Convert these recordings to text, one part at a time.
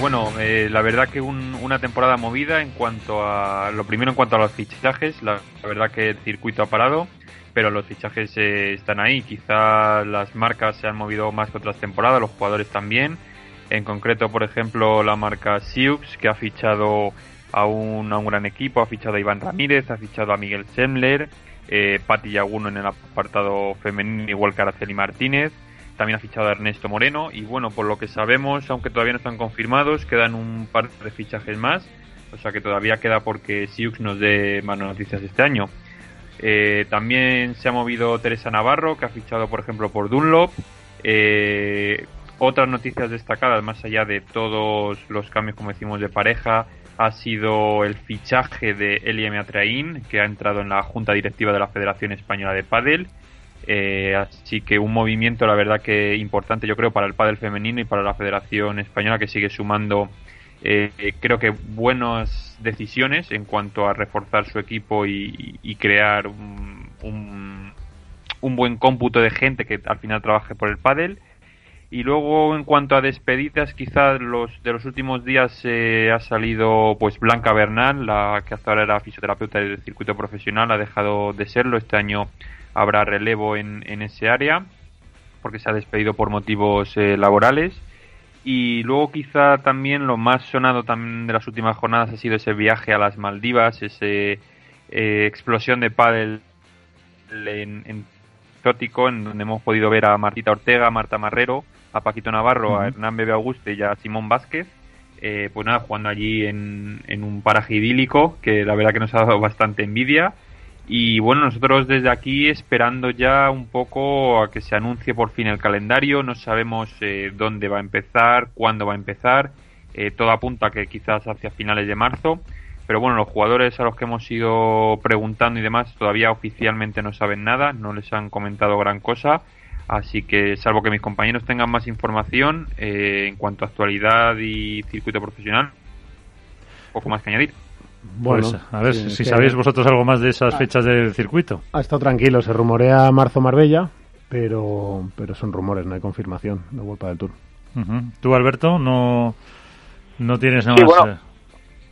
Bueno, eh, la verdad que una temporada movida en cuanto a lo primero en cuanto a los fichajes. La, verdad que el circuito ha parado, pero los fichajes eh, están ahí. Quizá las marcas se han movido más que otras temporadas, los jugadores también. En concreto, por ejemplo, la marca Siux que ha fichado a un, a un gran equipo, ha fichado a Iván Ramírez, ha fichado a Miguel Semler, eh, Pati Yaguno en el apartado femenino, igual que Araceli Martínez también ha fichado a Ernesto Moreno y bueno, por lo que sabemos, aunque todavía no están confirmados, quedan un par de fichajes más, o sea que todavía queda porque Siux nos dé más noticias este año. Eh, también se ha movido Teresa Navarro, que ha fichado por ejemplo por Dunlop. Eh, otras noticias destacadas, más allá de todos los cambios, como decimos, de pareja, ha sido el fichaje de Elie Atraín, que ha entrado en la junta directiva de la Federación Española de Padel eh, así que un movimiento, la verdad que importante, yo creo, para el pádel femenino y para la Federación Española que sigue sumando, eh, creo que buenas decisiones en cuanto a reforzar su equipo y, crear un, un, buen cómputo de gente que al final trabaje por el pádel. Y luego en cuanto a despedidas, quizás los de los últimos días eh, ha salido pues Blanca Bernal, la que hasta ahora era fisioterapeuta del circuito profesional, ha dejado de serlo este año habrá relevo en, en ese área porque se ha despedido por motivos eh, laborales y luego quizá también lo más sonado también de las últimas jornadas ha sido ese viaje a las Maldivas, ese eh, explosión de pádel en, en en donde hemos podido ver a Martita Ortega, a Marta Marrero, a Paquito Navarro, a Hernán Bebe Auguste y a Simón Vázquez. Eh, pues nada, jugando allí en, en un paraje idílico que la verdad que nos ha dado bastante envidia y bueno, nosotros desde aquí esperando ya un poco a que se anuncie por fin el calendario, no sabemos eh, dónde va a empezar, cuándo va a empezar, eh, todo apunta que quizás hacia finales de marzo, pero bueno, los jugadores a los que hemos ido preguntando y demás todavía oficialmente no saben nada, no les han comentado gran cosa, así que salvo que mis compañeros tengan más información eh, en cuanto a actualidad y circuito profesional, poco más que añadir. Bueno, pues, a ver si sabéis vosotros algo más de esas fechas del circuito. Ha estado tranquilo, se rumorea marzo-Marbella, pero, pero son rumores, no hay confirmación de vuelta del Tour. ¿Tú, Alberto, no, no tienes nada más? Eh?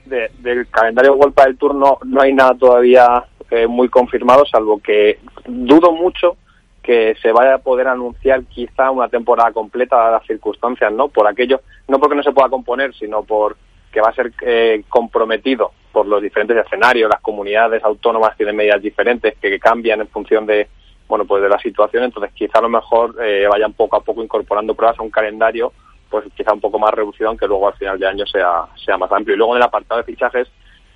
del calendario de vuelta del Tour no, no hay nada todavía eh, muy confirmado, salvo que dudo mucho que se vaya a poder anunciar quizá una temporada completa dadas las circunstancias, ¿no? Por aquello, no porque no se pueda componer, sino por que va a ser eh, comprometido por los diferentes escenarios, las comunidades autónomas tienen medidas diferentes que, cambian en función de bueno pues de la situación, entonces quizá a lo mejor eh, vayan poco a poco incorporando pruebas a un calendario pues quizá un poco más reducido, aunque luego al final de año sea, sea más amplio. Y luego en el apartado de fichajes,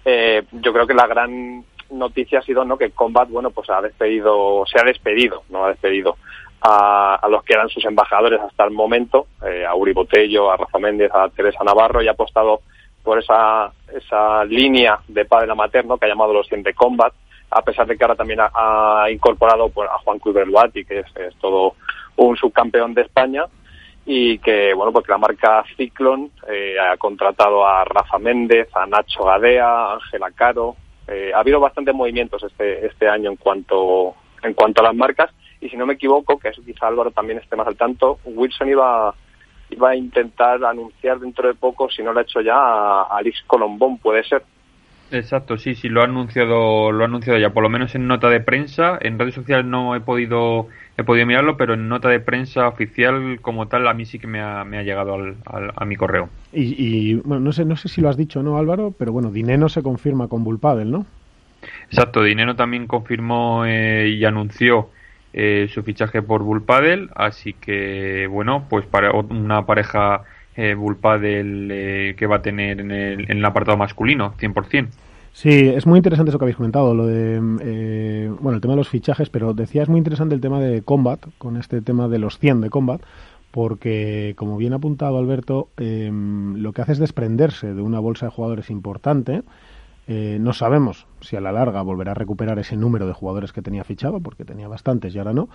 eh, yo creo que la gran noticia ha sido no que Combat bueno pues ha despedido se ha despedido no ha despedido a, a los que eran sus embajadores hasta el momento eh, a Uri Botello a Rafa Méndez a Teresa Navarro y ha apostado por esa, esa línea de padre materno que ha llamado los 100 de Combat, a pesar de que ahora también ha, incorporado pues, a Juan Cruz que es, todo un subcampeón de España, y que, bueno, porque la marca Ciclon eh, ha contratado a Rafa Méndez, a Nacho Gadea, a Ángela Caro. Eh, ha habido bastantes movimientos este, este año en cuanto, en cuanto a las marcas, y si no me equivoco, que eso quizá Álvaro también esté más al tanto, Wilson iba iba a intentar anunciar dentro de poco, si no lo ha hecho ya, a Alex Colombón, puede ser. Exacto, sí, sí, lo ha anunciado, lo ha anunciado ya, por lo menos en nota de prensa. En redes sociales no he podido, he podido mirarlo, pero en nota de prensa oficial como tal a mí sí que me ha, me ha llegado al, a mi correo. Y, bueno, no sé, no sé si lo has dicho, ¿no, Álvaro? Pero bueno, Dineno se confirma con Bullpadel, ¿no? Exacto, Dineno también confirmó eh, y anunció eh, su fichaje por Bullpadel, así que bueno, pues para una pareja eh, Bullpadel eh, que va a tener en el, en el apartado masculino, 100%. Sí, es muy interesante eso que habéis comentado, lo de, eh, bueno, el tema de los fichajes, pero decía es muy interesante el tema de Combat, con este tema de los 100 de Combat, porque como bien ha apuntado Alberto, lo que hace es desprenderse de una bolsa de jugadores importante, eh, no sabemos si a la larga volverá a recuperar ese número de jugadores que tenía fichado, porque tenía bastantes y ahora no.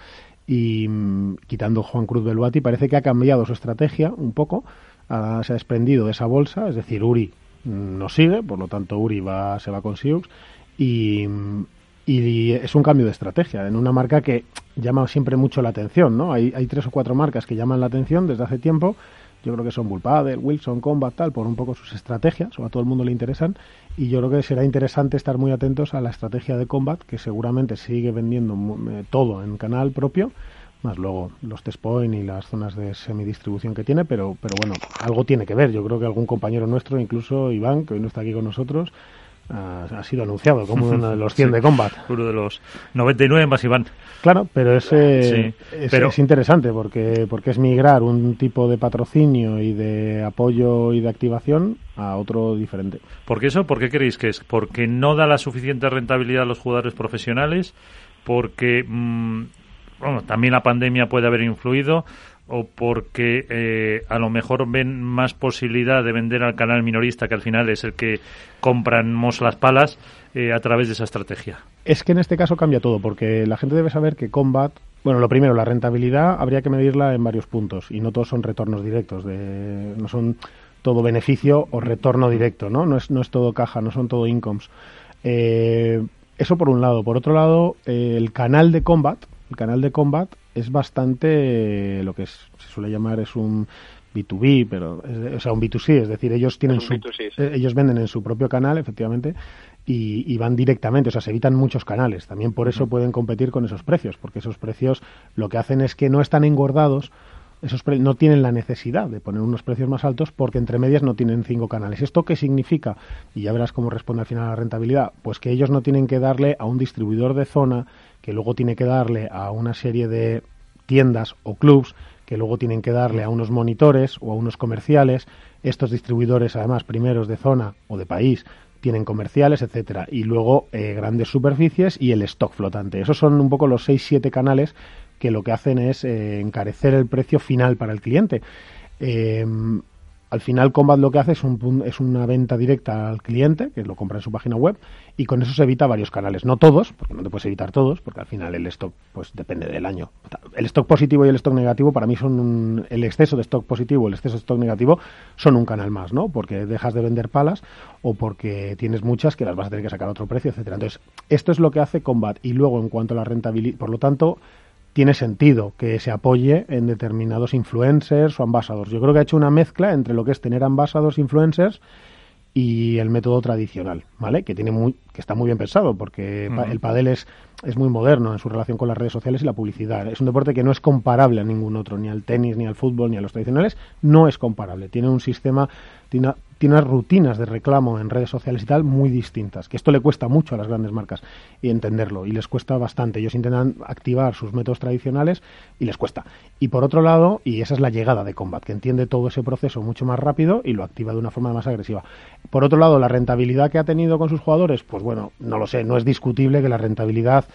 Y mm, quitando Juan Cruz Belvati, parece que ha cambiado su estrategia un poco. se ha desprendido de esa bolsa, es decir, Uri mm, no sigue, por lo tanto Uri va, se va con Sioux. Y, mm, y es un cambio de estrategia en una marca que llama siempre mucho la atención, ¿no? Hay, hay tres o cuatro marcas que llaman la atención desde hace tiempo Yo creo que son Bullpadel, Wilson, Combat, tal, por un poco sus estrategias, o a todo el mundo le interesan. Y yo creo que será interesante estar muy atentos a la estrategia de Combat, que seguramente sigue vendiendo eh, todo en canal propio, más luego los test point y las zonas de semidistribución que tiene, pero, pero bueno, algo tiene que ver. Yo creo que algún compañero nuestro, incluso Iván, que hoy no está aquí con nosotros, ha, sido anunciado como uno de los 100 de Combat. Uno de los 99 más Iván. Claro, pero ese es, pero... es interesante porque, porque es migrar un tipo de patrocinio y de apoyo y de activación a otro diferente. ¿Por qué eso? ¿Por qué creéis que es? ¿Porque no da la suficiente rentabilidad a los jugadores profesionales? ¿Porque mm, bueno, también la pandemia puede haber influido? o porque eh, a lo mejor ven más posibilidad de vender al canal minorista, que al final es el que compramos las palas, eh, a través de esa estrategia? Es que en este caso cambia todo, porque la gente debe saber que Combat, bueno, lo primero, la rentabilidad habría que medirla en varios puntos, y no todos son retornos directos, de, no son todo beneficio o retorno directo, ¿no? No es, no es todo caja, no son todo incomes. Eh, eso por un lado. Por otro lado, el canal de Combat, el canal de Combat es bastante lo que se suele llamar es un B2B, pero o sea, un B2C, es decir, ellos tienen su, eh, ellos venden en su propio canal, efectivamente, y, van directamente, o sea, se evitan muchos canales. También por eso pueden competir con esos precios, porque esos precios lo que hacen es que no están engordados, esos no tienen la necesidad de poner unos precios más altos porque entre medias no tienen cinco canales. ¿Esto qué significa? Y ya verás cómo responde al final la rentabilidad. Pues que ellos no tienen que darle a un distribuidor de zona que luego tiene que darle a una serie de tiendas o clubs que luego tienen que darle a unos monitores o a unos comerciales. Estos distribuidores, además, primeros de zona o de país, tienen comerciales, etcétera, y luego eh, grandes superficies y el stock flotante. Esos son un poco los 6-7 canales que lo que hacen es eh, encarecer el precio final para el cliente. Eh, al final Combat lo que hace es, un, es una venta directa al cliente, que lo compra en su página web, y con eso se evita varios canales. No todos, porque no te puedes evitar todos, porque al final el stock pues depende del año. El stock positivo y el stock negativo para mí son un, el exceso de stock positivo, el exceso de stock negativo son un canal más, ¿no? Porque dejas de vender palas o porque tienes muchas que las vas a tener que sacar a otro precio, etcétera. Entonces, esto es lo que hace Combat y luego en cuanto a la rentabilidad, por lo tanto, tiene sentido que se apoye en determinados influencers o ambasadores. Yo creo que ha hecho una mezcla entre lo que es tener ambasadores influencers y el método tradicional, ¿vale? Que tiene muy, que está muy bien pensado, porque el padel es, es muy moderno en su relación con las redes sociales y la publicidad. Es un deporte que no es comparable a ningún otro, ni al tenis, ni al fútbol, ni a los tradicionales. No es comparable. Tiene un sistema, tiene tiene unas rutinas de reclamo en redes sociales y tal muy distintas, que esto le cuesta mucho a las grandes marcas y entenderlo, y les cuesta bastante. Ellos intentan activar sus métodos tradicionales y les cuesta. Y por otro lado, y esa es la llegada de Combat, que entiende todo ese proceso mucho más rápido y lo activa de una forma más agresiva. Por otro lado, la rentabilidad que ha tenido con sus jugadores, pues bueno, no lo sé, no es discutible que la rentabilidad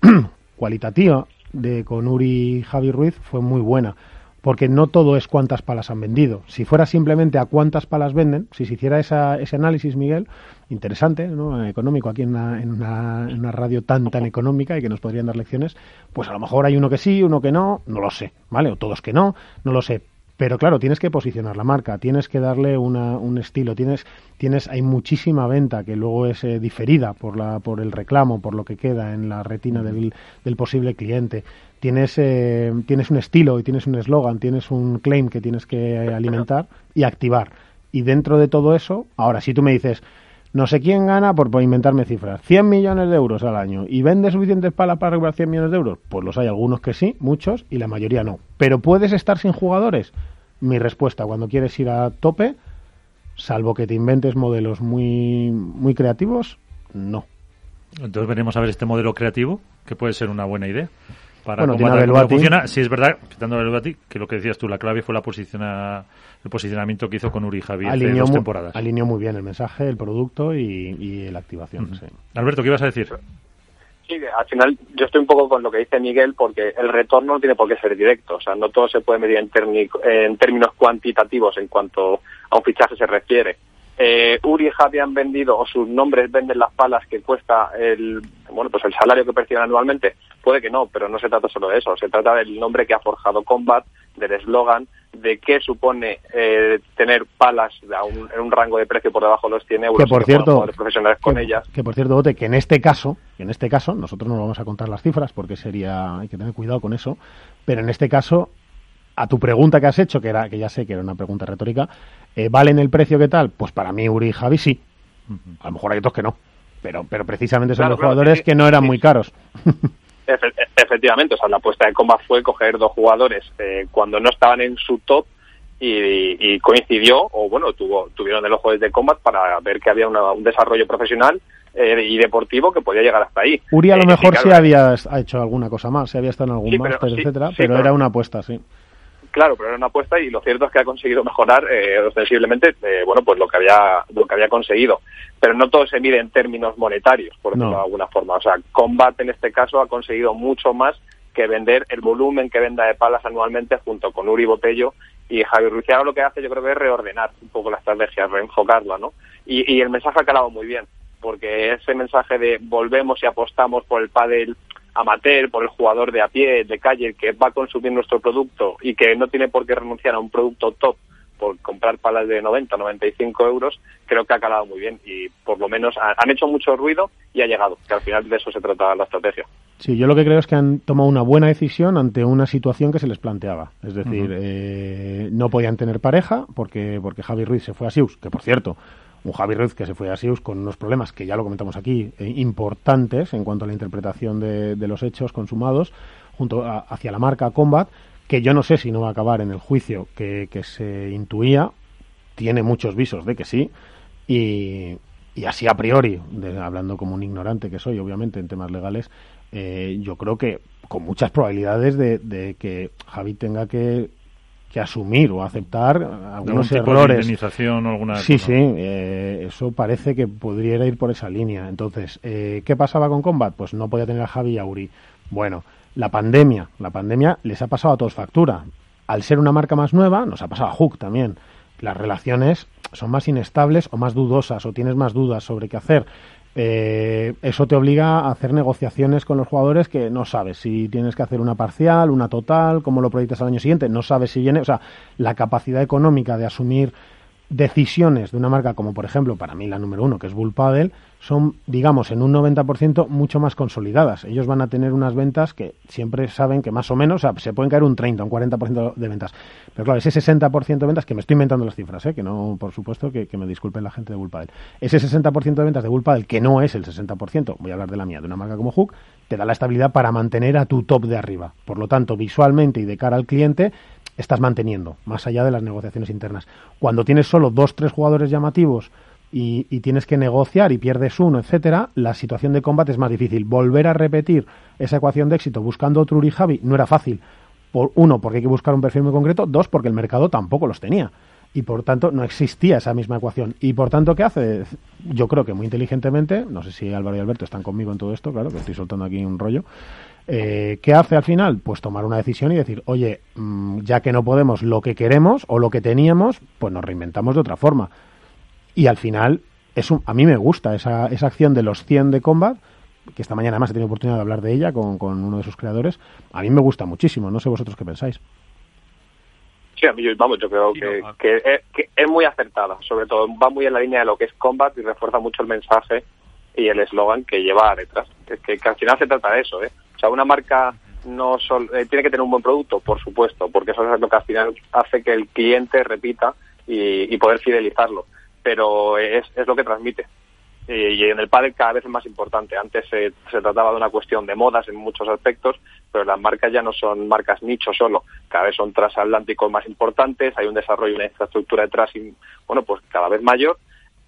cualitativa de con Uri y Javi Ruiz fue muy buena porque no todo es cuántas palas han vendido. Si fuera simplemente a cuántas palas venden, si se hiciera esa, ese análisis, Miguel, interesante, ¿no? económico, aquí en una, en, una, en una, radio tan, tan económica y que nos podrían dar lecciones, pues a lo mejor hay uno que sí, uno que no, no lo sé, ¿vale? O todos que no, no lo sé. Pero claro, tienes que posicionar la marca, tienes que darle una, un estilo, tienes, tienes, hay muchísima venta que luego es eh, diferida por, la, por el reclamo, por lo que queda en la retina del, del posible cliente tienes, eh, tienes un estilo y tienes un eslogan, tienes un claim que tienes que alimentar y activar. Y dentro de todo eso, ahora si tú me dices, no sé quién gana por, inventarme cifras, 100 millones de euros al año y vende suficientes palas para recuperar 100 millones de euros, pues los hay algunos que sí, muchos y la mayoría no. Pero puedes estar sin jugadores. Mi respuesta, cuando quieres ir a tope, salvo que te inventes modelos muy, muy creativos, no. Entonces veremos a ver este modelo creativo, que puede ser una buena idea para bueno, cómo funciona. Sí, es verdad, quitándole a ti, que lo que decías tú, la clave fue la posiciona, el posicionamiento que hizo con Uri Javier hace dos temporadas. Alineó muy bien el mensaje, el producto y, la activación. Alberto, ¿qué ibas a decir? Sí, al final yo estoy un poco con lo que dice Miguel porque el retorno no tiene por qué ser directo. O sea, no todo se puede medir en, en términos cuantitativos en cuanto a un fichaje se refiere. Eh, Uri y Javi han vendido o sus nombres venden las palas que cuesta el bueno pues el salario que perciben anualmente. Puede que no pero no se trata solo de eso. Se trata del nombre que ha forjado Combat del eslogan de qué supone eh, tener palas en un rango de precio por debajo de los 100 euros que por cierto profesionales con ellas que por cierto Bote que en este caso en este caso nosotros no vamos a contar las cifras porque sería hay que tener cuidado con eso pero en este caso a tu pregunta que has hecho, que era que ya sé que era una pregunta retórica, eh, ¿valen el precio que tal? Pues para mí Uri y Javi sí. A lo mejor hay otros que no. Pero, pero precisamente son los jugadores que no eran muy caros. efectivamente, o sea, la apuesta de Combat fue coger dos jugadores eh, cuando no estaban en su top y, coincidió, o bueno, tuvo, tuvieron el ojo desde Combat para ver que había un desarrollo profesional eh, y deportivo que podía llegar hasta ahí. Uri a lo mejor sí había hecho alguna cosa más, sí había estado en algún máster, etcétera, pero, era una apuesta, sí. Claro, pero era una apuesta y lo cierto es que ha conseguido mejorar eh, ostensiblemente, eh, bueno, pues lo que había lo que había conseguido. Pero no todo se mide en términos monetarios, por decirlo de alguna forma. O sea, Combat en este caso ha conseguido mucho más que vender el volumen que venda de palas anualmente junto con Uri Botello y Javier Ruiz. lo que hace yo creo que es reordenar un poco la estrategia, reenfocarla, ¿no? Y, y el mensaje ha calado muy bien, porque ese mensaje de volvemos y apostamos por el pádel amateur, por el jugador de a pie, de calle, que va a consumir nuestro producto y que no tiene por qué renunciar a un producto top por comprar palas de 90, 95 euros, creo que ha calado muy bien y por lo menos han hecho mucho ruido y ha llegado, que al final de eso se trata la estrategia. Sí, yo lo que creo es que han tomado una buena decisión ante una situación que se les planteaba. Es decir, eh, no podían tener pareja porque, porque Javi Ruiz se fue a Sius, que por cierto, un Javi Ruiz que se fue a Sius con unos problemas que ya lo comentamos aquí, eh, importantes en cuanto a la interpretación de, los hechos consumados, junto hacia la marca Combat, que yo no sé si no va a acabar en el juicio que, se intuía, tiene muchos visos de que sí, y, así a priori, hablando como un ignorante que soy, obviamente, en temas legales, eh, yo creo que con muchas probabilidades de que Javi tenga que que asumir o aceptar algunos errores. indemnización o alguna sí, sí, eh, eso parece que podría ir por esa línea. Entonces, eh, ¿qué pasaba con Combat? Pues no podía tener a Javi y a Uri. Bueno, la pandemia, la pandemia les ha pasado a todos factura. Al ser una marca más nueva, nos ha pasado a Hook también. Las relaciones son más inestables o más dudosas o tienes más dudas sobre qué hacer. Eh, eso te obliga a hacer negociaciones con los jugadores que no sabes si tienes que hacer una parcial, una total, cómo lo proyectas al año siguiente, no sabes si viene, o sea, la capacidad económica de asumir decisiones de una marca como por ejemplo para mí la número uno que es Bull Paddle son digamos en un 90% mucho más consolidadas. Ellos van a tener unas ventas que siempre saben que más o menos se pueden caer un 30 un 40% de ventas. Pero claro ese 60% de ventas que me estoy inventando las cifras ¿eh? que no por supuesto que, me disculpen la gente de Bull Paddle ese 60% de ventas de Bull Paddle que no es el 60% voy a hablar de la mía de una marca como Hook te da la estabilidad para mantener a tu top de arriba. Por lo tanto visualmente y de cara al cliente estás manteniendo, más allá de las negociaciones internas. Cuando tienes solo dos, tres jugadores llamativos y, tienes que negociar y pierdes uno, etcétera, la situación de combate es más difícil. Volver a repetir esa ecuación de éxito buscando otro Uri Javi no era fácil. Por, uno, porque hay que buscar un perfil muy concreto. Dos, porque el mercado tampoco los tenía. Y por tanto, no existía esa misma ecuación. Y por tanto, ¿qué hace? Yo creo que muy inteligentemente, no sé si Álvaro y Alberto están conmigo en todo esto, claro, que estoy soltando aquí un rollo. Eh, ¿Qué hace al final? Pues tomar una decisión y decir, oye, mm, ya que no podemos lo que queremos o lo que teníamos, pues nos reinventamos de otra forma. Y al final, es a mí me gusta esa, esa acción de los 100 de Combat, que esta mañana además he tenido oportunidad de hablar de ella con, uno de sus creadores. A mí me gusta muchísimo, no sé vosotros qué pensáis. Sí, a mí, vamos, yo creo que, que, es, muy acertada, sobre todo va muy en la línea de lo que es Combat y refuerza mucho el mensaje y el eslogan que lleva detrás. Que, que, al final se trata de eso, ¿eh? sea, una marca no eh, tiene que tener un buen producto, por supuesto, porque eso es lo que al final hace que el cliente repita y, poder fidelizarlo. Pero es, es lo que transmite. Y, en el pádel cada vez es más importante. Antes se, trataba de una cuestión de modas en muchos aspectos, pero las marcas ya no son marcas nicho solo. Cada vez son transatlánticos más importantes, hay un desarrollo, una infraestructura detrás, y, bueno, pues cada vez mayor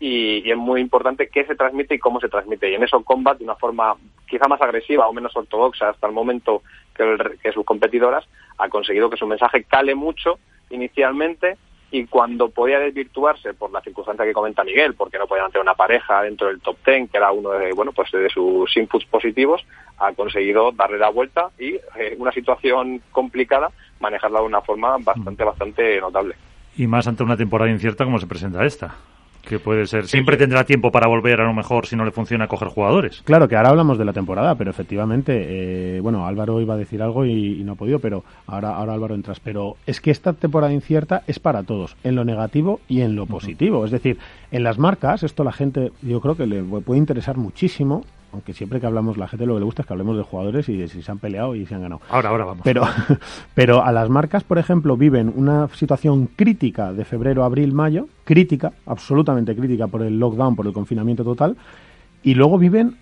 y, es muy importante qué se transmite y cómo se transmite. Y en eso Combat, de una forma quizá más agresiva o menos ortodoxa hasta el momento que, sus competidoras, ha conseguido que su mensaje cale mucho inicialmente y cuando podía desvirtuarse por la circunstancia que comenta Miguel, porque no podían tener una pareja dentro del top ten, que era uno de, bueno, pues de sus inputs positivos, ha conseguido darle la vuelta y eh, una situación complicada manejarla de una forma bastante, bastante notable. Y más ante una temporada incierta como se presenta esta que puede ser. Siempre tendrá tiempo para volver, a lo mejor, si no le funciona, coger jugadores. Claro, que ahora hablamos de la temporada, pero efectivamente, eh, bueno, Álvaro iba a decir algo y, no ha podido, pero ahora, ahora Álvaro entras. Pero es que esta temporada incierta es para todos, en lo negativo y en lo positivo. Es decir, en las marcas, esto la gente, yo creo que le puede interesar muchísimo aunque siempre que hablamos, la gente lo que le gusta es que hablemos de jugadores y de si se han peleado y si han ganado. Ahora, ahora vamos. Pero, pero a las marcas, por ejemplo, viven una situación crítica de febrero, abril, mayo, crítica, absolutamente crítica por el lockdown, por el confinamiento total, y luego viven,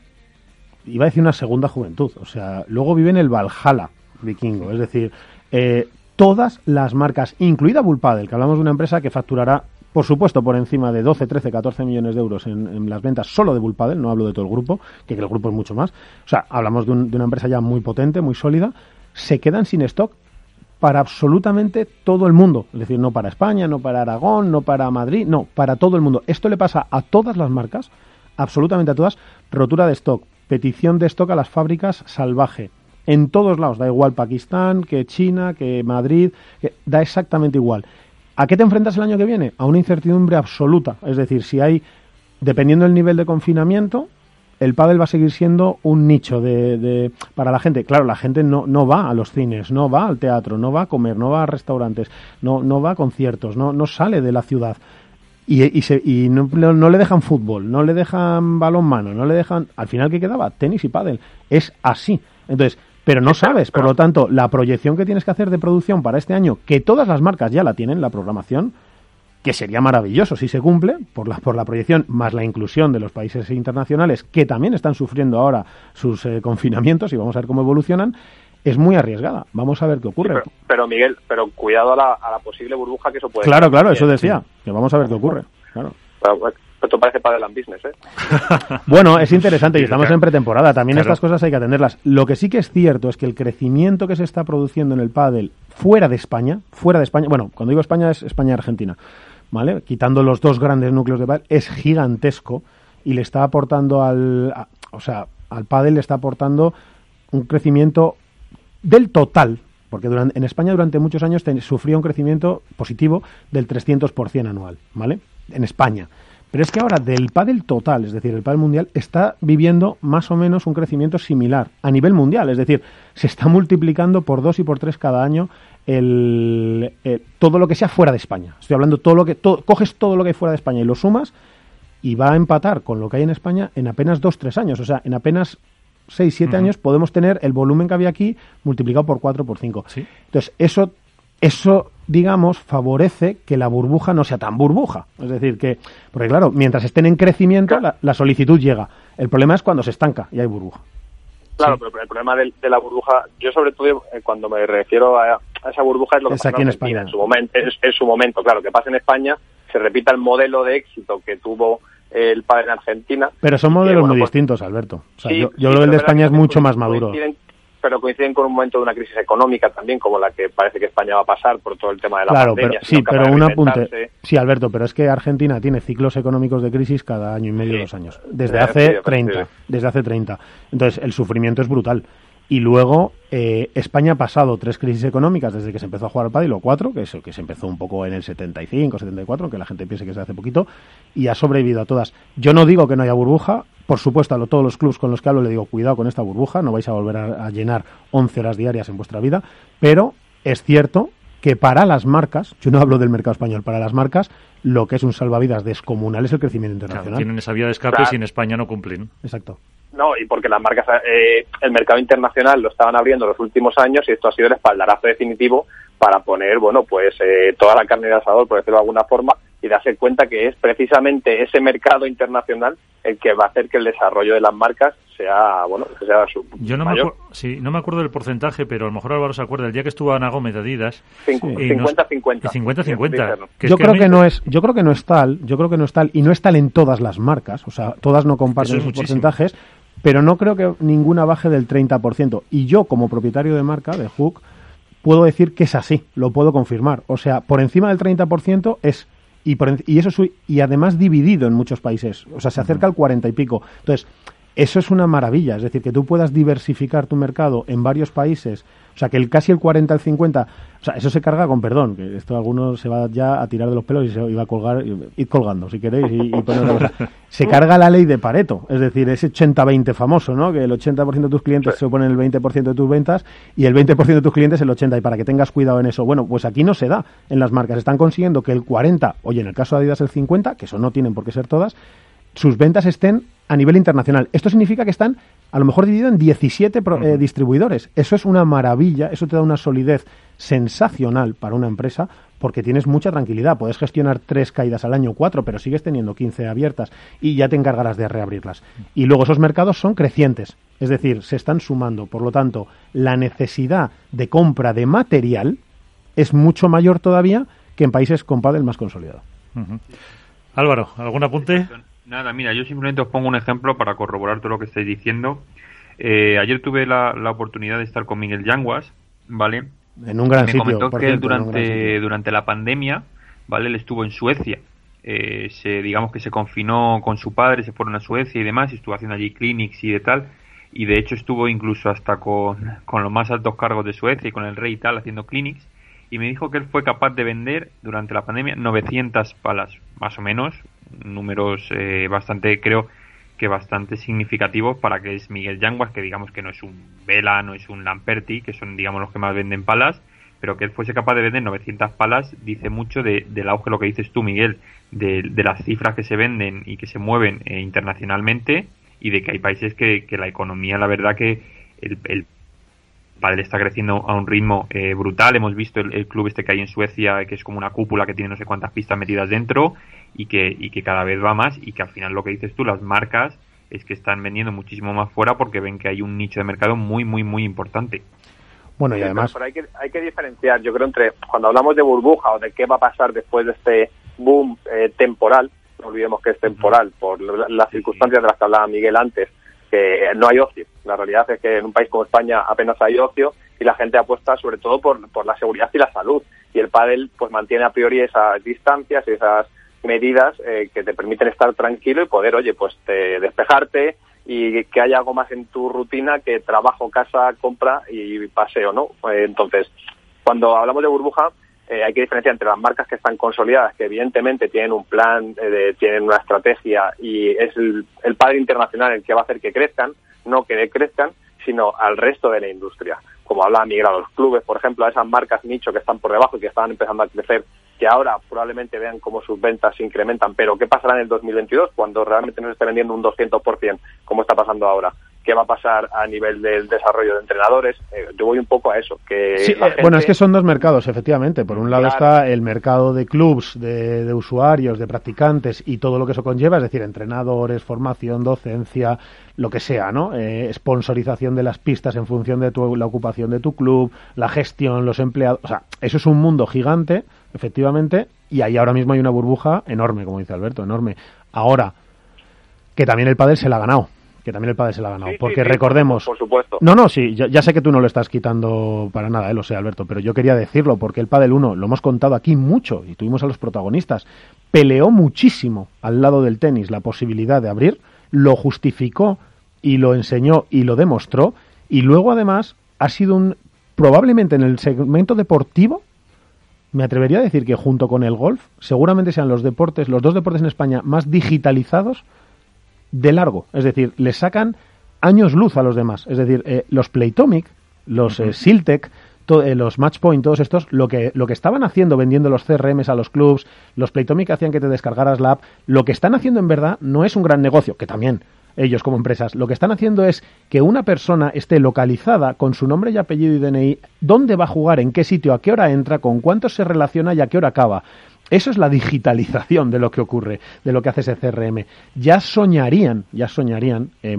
iba a decir una segunda juventud, o sea, luego viven el Valhalla vikingo, es decir, eh, todas las marcas, incluida Bullpadel, que hablamos de una empresa que facturará por supuesto, por encima de 12, 13, 14 millones de euros en, las ventas solo de Bullpadel, no hablo de todo el grupo, que el grupo es mucho más. O sea, hablamos de, una empresa ya muy potente, muy sólida. Se quedan sin stock para absolutamente todo el mundo. Es decir, no para España, no para Aragón, no para Madrid, no, para todo el mundo. Esto le pasa a todas las marcas, absolutamente a todas. Rotura de stock, petición de stock a las fábricas salvaje. En todos lados, da igual Pakistán, que China, que Madrid, que da exactamente igual. ¿A qué te enfrentas el año que viene? A una incertidumbre absoluta. Es decir, si hay, dependiendo del nivel de confinamiento, el pádel va a seguir siendo un nicho de, para la gente. Claro, la gente no, no va a los cines, no va al teatro, no va a comer, no va a restaurantes, no, no va a conciertos, no, no sale de la ciudad. Y, y, se, y no, no, le dejan fútbol, no le dejan balón mano, no le dejan... Al final, ¿qué quedaba? Tenis y pádel. Es así. Entonces, pero no sabes. Por lo tanto, la proyección que tienes que hacer de producción para este año, que todas las marcas ya la tienen, la programación, que sería maravilloso si se cumple, por la, por la proyección, más la inclusión de los países internacionales, que también están sufriendo ahora sus eh, confinamientos y vamos a ver cómo evolucionan, es muy arriesgada. Vamos a ver qué ocurre. pero, Miguel, pero cuidado a la, a la, posible burbuja que eso puede Claro, claro, eso decía, que vamos a ver qué ocurre. Claro. Esto parece para el business, ¿eh? bueno, es interesante y estamos en pretemporada. También estas cosas hay que atenderlas. Lo que sí que es cierto es que el crecimiento que se está produciendo en el pádel fuera de España, fuera de España, bueno, cuando digo España es España-Argentina, ¿vale? Quitando los dos grandes núcleos de pádel, es gigantesco y le está aportando al, o sea, al pádel le está aportando un crecimiento del total, porque durante, en España durante muchos años sufrió un crecimiento positivo del 300% anual, ¿vale? En España. Pero es que ahora del pádel total, es decir, el pádel mundial, está viviendo más o menos un crecimiento similar a nivel mundial. Es decir, se está multiplicando por dos y por tres cada año el, todo lo que sea fuera de España. Estoy hablando todo lo que coges todo lo que hay fuera de España y lo sumas y va a empatar con lo que hay en España en apenas dos tres años. O sea, en apenas seis siete años podemos tener el volumen que había aquí multiplicado por cuatro por cinco. Entonces eso eso digamos, favorece que la burbuja no sea tan burbuja. Es decir, que, porque claro, mientras estén en crecimiento, la, solicitud llega. El problema es cuando se estanca y hay burbuja. Claro, pero el problema de, la burbuja, yo sobre todo eh, cuando me refiero a, esa burbuja es lo que pasa aquí en España. En su, momento, en, su momento, claro, que pasa en España, se repita el modelo de éxito que tuvo el padre en Argentina. Pero son modelos muy pues distintos, Alberto. yo, creo que el de España es mucho más maduro pero coinciden con un momento de una crisis económica también, como la que parece que España va a pasar por todo el tema de la claro, pandemia. Pero, sí, pero un apunte. Sí, Alberto, pero es que Argentina tiene ciclos económicos de crisis cada año y medio, dos años. Desde hace 30. Desde hace 30. Entonces, el sufrimiento es brutal. Y luego eh, España ha pasado tres crisis económicas desde que se empezó a jugar al pádel, o cuatro, que es que se empezó un poco en el 75, 74, aunque la gente piense que es de hace poquito, y ha sobrevivido a todas. Yo no digo que no haya burbuja, por supuesto, a todos los clubs con los que hablo le digo, cuidado con esta burbuja, no vais a volver a, llenar 11 horas diarias en vuestra vida, pero es cierto que para las marcas, yo no hablo del mercado español, para las marcas, lo que es un salvavidas descomunal es el crecimiento internacional. tienen esa vía de escape y en España no cumplen. Exacto. No, y porque las marcas, eh, el mercado internacional lo estaban abriendo los últimos años y esto ha sido el espaldarazo definitivo para poner, bueno, pues eh, toda la carne de asador, por decirlo de alguna forma, y darse cuenta que es precisamente ese mercado internacional el que va a hacer que el desarrollo de las marcas sea, bueno, que sea su Yo no mayor. Me sí, no me acuerdo del porcentaje, pero a lo mejor Álvaro se acuerda, el día que estuvo Ana Gómez de Adidas... 50-50. 50-50. Yo creo que no es, yo creo que no es tal, yo creo que no es tal, y no es tal en todas las marcas, o sea, todas no comparten esos porcentajes, pero no creo que ninguna baje del 30%. Y yo, como propietario de marca, de Hook, puedo decir que es así, lo puedo confirmar. O sea, por encima del 30% es... Y, y eso y además dividido en muchos países. O sea, se acerca al 40 y pico. Entonces, eso es una maravilla. Es decir, que tú puedas diversificar tu mercado en varios países o sea, que el casi el 40 al 50, o sea, eso se carga con perdón, que esto algunos se va ya a tirar de los pelos y se iba a colgar, id colgando si queréis y, Se carga la ley de Pareto, es decir, ese 80-20 famoso, ¿no? Que el 80% de tus clientes se oponen el 20% de tus ventas y el 20% de tus clientes el 80% y para que tengas cuidado en eso. Bueno, pues aquí no se da en las marcas, están consiguiendo que el 40, oye, en el caso de Adidas el 50, que eso no tienen por qué ser todas, sus ventas estén a nivel internacional. Esto significa que están a lo mejor dividido en 17 eh, distribuidores. Eso es una maravilla, eso te da una solidez sensacional para una empresa porque tienes mucha tranquilidad. Puedes gestionar tres caídas al año, cuatro, pero sigues teniendo 15 abiertas y ya te encargarás de reabrirlas. Y luego esos mercados son crecientes, es decir, se están sumando. Por lo tanto, la necesidad de compra de material es mucho mayor todavía que en países con pádel más consolidado. Álvaro, ¿algún apunte? Nada, mira, yo simplemente os pongo un ejemplo para corroborar todo lo que estáis diciendo. Eh, ayer tuve la, oportunidad de estar con Miguel Yanguas, ¿vale? En un gran Me comentó que él durante, durante la pandemia, ¿vale? Él estuvo en Suecia. Eh, se, digamos que se confinó con su padre, se fueron a Suecia y demás, y estuvo haciendo allí clinics y de tal. Y de hecho estuvo incluso hasta con, con los más altos cargos de Suecia y con el rey y tal haciendo clinics y me dijo que él fue capaz de vender durante la pandemia 900 palas, más o menos, números eh, bastante, creo que bastante significativos para que es Miguel Yanguas, que digamos que no es un Vela, no es un Lamperti, que son digamos los que más venden palas, pero que él fuese capaz de vender 900 palas dice mucho de, del auge, lo que dices tú, Miguel, de, las cifras que se venden y que se mueven eh, internacionalmente y de que hay países que, que la economía, la verdad que el, el Padel está creciendo a un ritmo eh, brutal. Hemos visto el, club este que hay en Suecia, que es como una cúpula que tiene no sé cuántas pistas metidas dentro y que, y que cada vez va más y que al final lo que dices tú, las marcas es que están vendiendo muchísimo más fuera porque ven que hay un nicho de mercado muy, muy, muy importante. Bueno, y además... hay, que, hay que diferenciar, yo creo, entre cuando hablamos de burbuja o de qué va a pasar después de este boom eh, temporal, no olvidemos que es temporal por las circunstancias de las que hablaba Miguel antes, que no hay ocio. La realidad es que en un país como España apenas hay ocio y la gente apuesta sobre todo por, por la seguridad y la salud. Y el pádel pues mantiene a priori esas distancias y esas medidas eh, que te permiten estar tranquilo y poder, oye, pues despejarte y que haya algo más en tu rutina que trabajo, casa, compra y paseo, ¿no? Eh, entonces, cuando hablamos de burbuja, eh, hay que diferenciar entre las marcas que están consolidadas, que evidentemente tienen un plan, eh, tienen una estrategia y es el, padre internacional el que va a hacer que crezcan, no que decrezcan, sino al resto de la industria. Como habla Miguel a los clubes, por ejemplo, a esas marcas nicho que están por debajo y que estaban empezando a crecer, que ahora probablemente vean cómo sus ventas se incrementan, pero ¿qué pasará en el 2022 cuando realmente nos esté vendiendo un 200%, como está pasando ahora? Qué va a pasar a nivel del desarrollo de entrenadores. Eh, yo voy un poco a eso. Que eh, Bueno, es que son dos mercados, efectivamente. Por un lado está el mercado de clubs, de, usuarios, de practicantes y todo lo que eso conlleva, es decir, entrenadores, formación, docencia, lo que sea, ¿no? Eh, sponsorización de las pistas en función de tu, la ocupación de tu club, la gestión, los empleados. O sea, eso es un mundo gigante, efectivamente, y ahí ahora mismo hay una burbuja enorme, como dice Alberto, enorme. Ahora, que también el padre se la ha ganado que también el padre se la ha ganado. porque recordemos. Por, supuesto. No, no, sí, ya, sé que tú no lo estás quitando para nada, eh, lo sé, Alberto, pero yo quería decirlo porque el Padel 1 lo hemos contado aquí mucho y tuvimos a los protagonistas. Peleó muchísimo al lado del tenis la posibilidad de abrir, lo justificó y lo enseñó y lo demostró. Y luego, además, ha sido un. Probablemente en el segmento deportivo, me atrevería a decir que junto con el golf, seguramente sean los deportes, los dos deportes en España más digitalizados de largo. Es decir, le sacan años luz a los demás. Es decir, eh, los Playtomic, los eh, Siltec, eh, los Matchpoint, todos estos, lo que, lo que estaban haciendo vendiendo los CRMs a los clubs, los Playtomic hacían que te descargaras la app, lo que están haciendo en verdad no es un gran negocio, que también ellos como empresas, lo que están haciendo es que una persona esté localizada con su nombre y apellido y DNI, dónde va a jugar, en qué sitio, a qué hora entra, con cuántos se relaciona y a qué hora acaba. Eso es la digitalización de lo que ocurre, de lo que hace ese CRM. Ya soñarían, ya soñarían eh,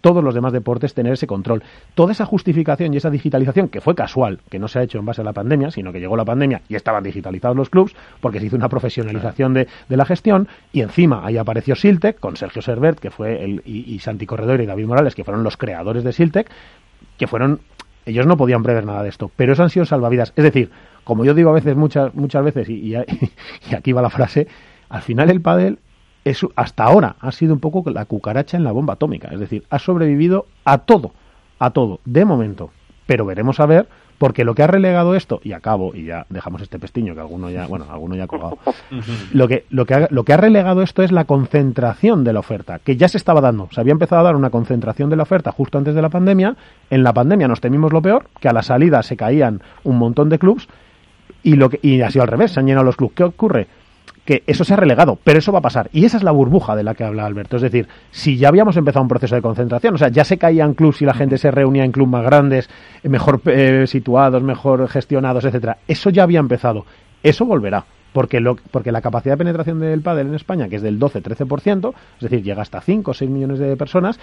todos los demás deportes tener ese control. Toda esa justificación y esa digitalización, que fue casual, que no se ha hecho en base a la pandemia, sino que llegó la pandemia y estaban digitalizados los clubs, porque se hizo una profesionalización de, la gestión, y encima ahí apareció Siltec, con Sergio Servert, que fue el, y, y Santi Corredor y David Morales, que fueron los creadores de Siltec, que fueron ellos no podían prever nada de esto, pero eso han sido salvavidas. Es decir, como yo digo a veces, muchas, muchas veces, y, y, aquí va la frase, al final el pádel es, hasta ahora ha sido un poco la cucaracha en la bomba atómica. Es decir, ha sobrevivido a todo, a todo, de momento. Pero veremos a ver porque lo que ha relegado esto, y acabo, y ya dejamos este pestiño que alguno ya, bueno, alguno ya ha colgado. lo que, lo que ha, lo que ha relegado esto es la concentración de la oferta, que ya se estaba dando. Se había empezado a dar una concentración de la oferta justo antes de la pandemia. En la pandemia nos temimos lo peor, que a la salida se caían un montón de clubs, y lo que, y ha sido al revés, se han llenado los clubs. ¿Qué ocurre? que eso se ha relegado, pero eso va a pasar. Y esa es la burbuja de la que habla Alberto. Es decir, si ya habíamos empezado un proceso de concentración, o sea, ya se caían clubs y la gente se reunía en clubes más grandes, eh, mejor eh, situados, mejor gestionados, etcétera. Eso ya había empezado. Eso volverá. Porque, lo, porque la capacidad de penetración del pádel en España, que es del 12-13%, es decir, llega hasta 5 o 6 millones de personas,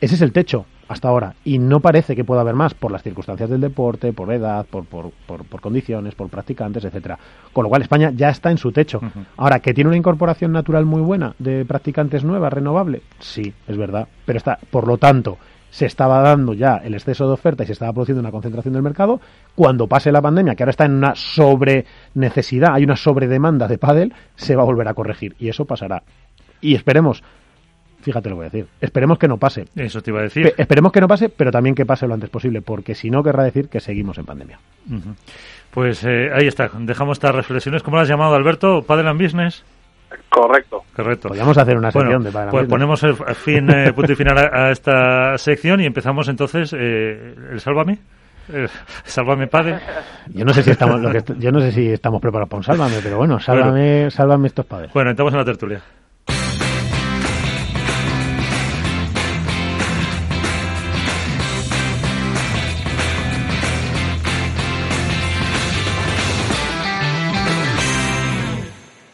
ese es el techo hasta ahora y no parece que pueda haber más por las circunstancias del deporte, por edad, por, por, por, condiciones, por practicantes, etcétera. Con lo cual España ya está en su techo. Ahora, ¿que tiene una incorporación natural muy buena de practicantes nuevas, renovable? Sí, es verdad. Pero está, por lo tanto, se estaba dando ya el exceso de oferta y se estaba produciendo una concentración del mercado. Cuando pase la pandemia, que ahora está en una sobre necesidad, hay una sobredemanda de pádel, se va a volver a corregir y eso pasará. Y esperemos Fíjate lo voy a decir. Esperemos que no pase. Eso te iba a decir. esperemos que no pase, pero también que pase lo antes posible, porque si no querrá decir que seguimos en pandemia. Pues eh, ahí está. Dejamos estas reflexiones. ¿Cómo lo has llamado, Alberto? ¿Padel and Business? Correcto. Correcto. Podríamos hacer una sección de Padel Pues ponemos el fin, eh, punto y final a, esta sección y empezamos entonces eh, el Sálvame. sálvame padre. Yo no sé si estamos yo no sé si estamos preparados para un sálvame, pero bueno, sálvame, sálvame estos padres. Bueno, entramos en la tertulia.